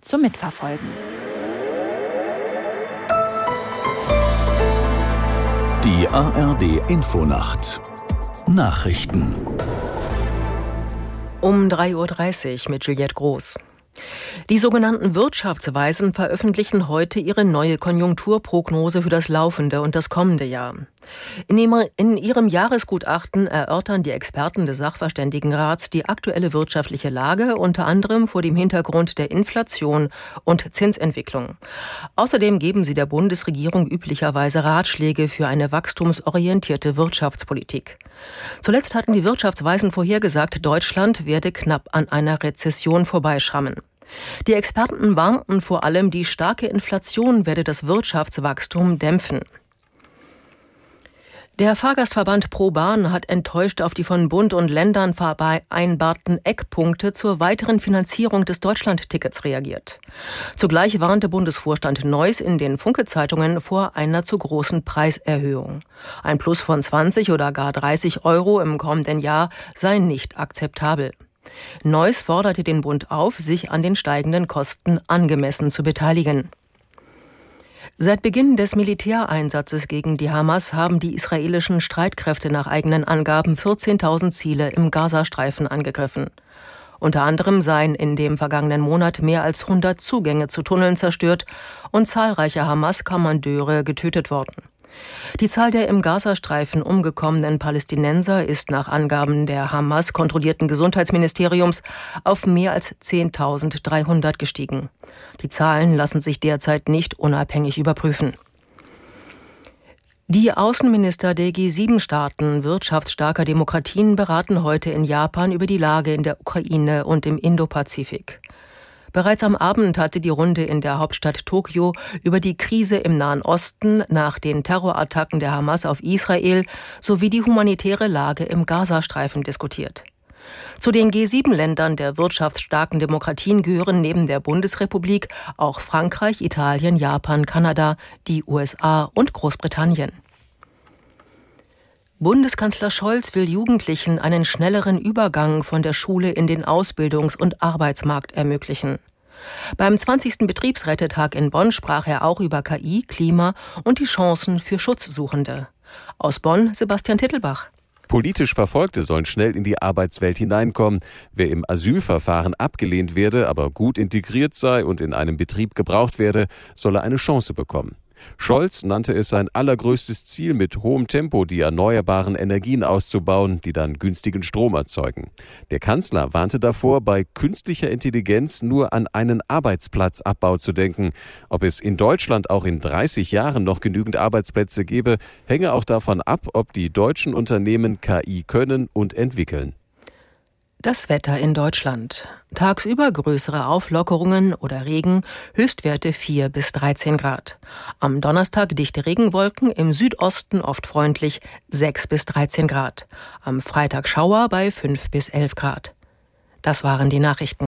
zum Mitverfolgen. Die ARD Infonacht Nachrichten um 3.30 Uhr mit Juliette Groß. Die sogenannten Wirtschaftsweisen veröffentlichen heute ihre neue Konjunkturprognose für das laufende und das kommende Jahr. In ihrem Jahresgutachten erörtern die Experten des Sachverständigenrats die aktuelle wirtschaftliche Lage, unter anderem vor dem Hintergrund der Inflation und Zinsentwicklung. Außerdem geben sie der Bundesregierung üblicherweise Ratschläge für eine wachstumsorientierte Wirtschaftspolitik. Zuletzt hatten die Wirtschaftsweisen vorhergesagt, Deutschland werde knapp an einer Rezession vorbeischrammen. Die Experten warnten vor allem, die starke Inflation werde das Wirtschaftswachstum dämpfen. Der Fahrgastverband Pro Bahn hat enttäuscht auf die von Bund und Ländern vereinbarten Eckpunkte zur weiteren Finanzierung des Deutschlandtickets reagiert. Zugleich warnte Bundesvorstand Neuss in den Funke-Zeitungen vor einer zu großen Preiserhöhung. Ein Plus von 20 oder gar 30 Euro im kommenden Jahr sei nicht akzeptabel. Neuss forderte den Bund auf, sich an den steigenden Kosten angemessen zu beteiligen. Seit Beginn des Militäreinsatzes gegen die Hamas haben die israelischen Streitkräfte nach eigenen Angaben 14.000 Ziele im Gazastreifen angegriffen. Unter anderem seien in dem vergangenen Monat mehr als 100 Zugänge zu Tunneln zerstört und zahlreiche Hamas-Kommandeure getötet worden. Die Zahl der im Gazastreifen umgekommenen Palästinenser ist nach Angaben der Hamas kontrollierten Gesundheitsministeriums auf mehr als 10.300 gestiegen. Die Zahlen lassen sich derzeit nicht unabhängig überprüfen. Die Außenminister der G7-Staaten wirtschaftsstarker Demokratien beraten heute in Japan über die Lage in der Ukraine und im Indopazifik. Bereits am Abend hatte die Runde in der Hauptstadt Tokio über die Krise im Nahen Osten nach den Terrorattacken der Hamas auf Israel sowie die humanitäre Lage im Gazastreifen diskutiert. Zu den G7-Ländern der wirtschaftsstarken Demokratien gehören neben der Bundesrepublik auch Frankreich, Italien, Japan, Kanada, die USA und Großbritannien. Bundeskanzler Scholz will Jugendlichen einen schnelleren Übergang von der Schule in den Ausbildungs- und Arbeitsmarkt ermöglichen. Beim 20. Betriebsrätetag in Bonn sprach er auch über KI, Klima und die Chancen für Schutzsuchende. Aus Bonn Sebastian Tittelbach. Politisch Verfolgte sollen schnell in die Arbeitswelt hineinkommen. Wer im Asylverfahren abgelehnt werde, aber gut integriert sei und in einem Betrieb gebraucht werde, solle eine Chance bekommen. Scholz nannte es sein allergrößtes Ziel, mit hohem Tempo die erneuerbaren Energien auszubauen, die dann günstigen Strom erzeugen. Der Kanzler warnte davor, bei künstlicher Intelligenz nur an einen Arbeitsplatzabbau zu denken. Ob es in Deutschland auch in 30 Jahren noch genügend Arbeitsplätze gebe, hänge auch davon ab, ob die deutschen Unternehmen KI können und entwickeln. Das Wetter in Deutschland. Tagsüber größere Auflockerungen oder Regen, Höchstwerte 4 bis 13 Grad. Am Donnerstag dichte Regenwolken, im Südosten oft freundlich 6 bis 13 Grad. Am Freitag Schauer bei 5 bis 11 Grad. Das waren die Nachrichten.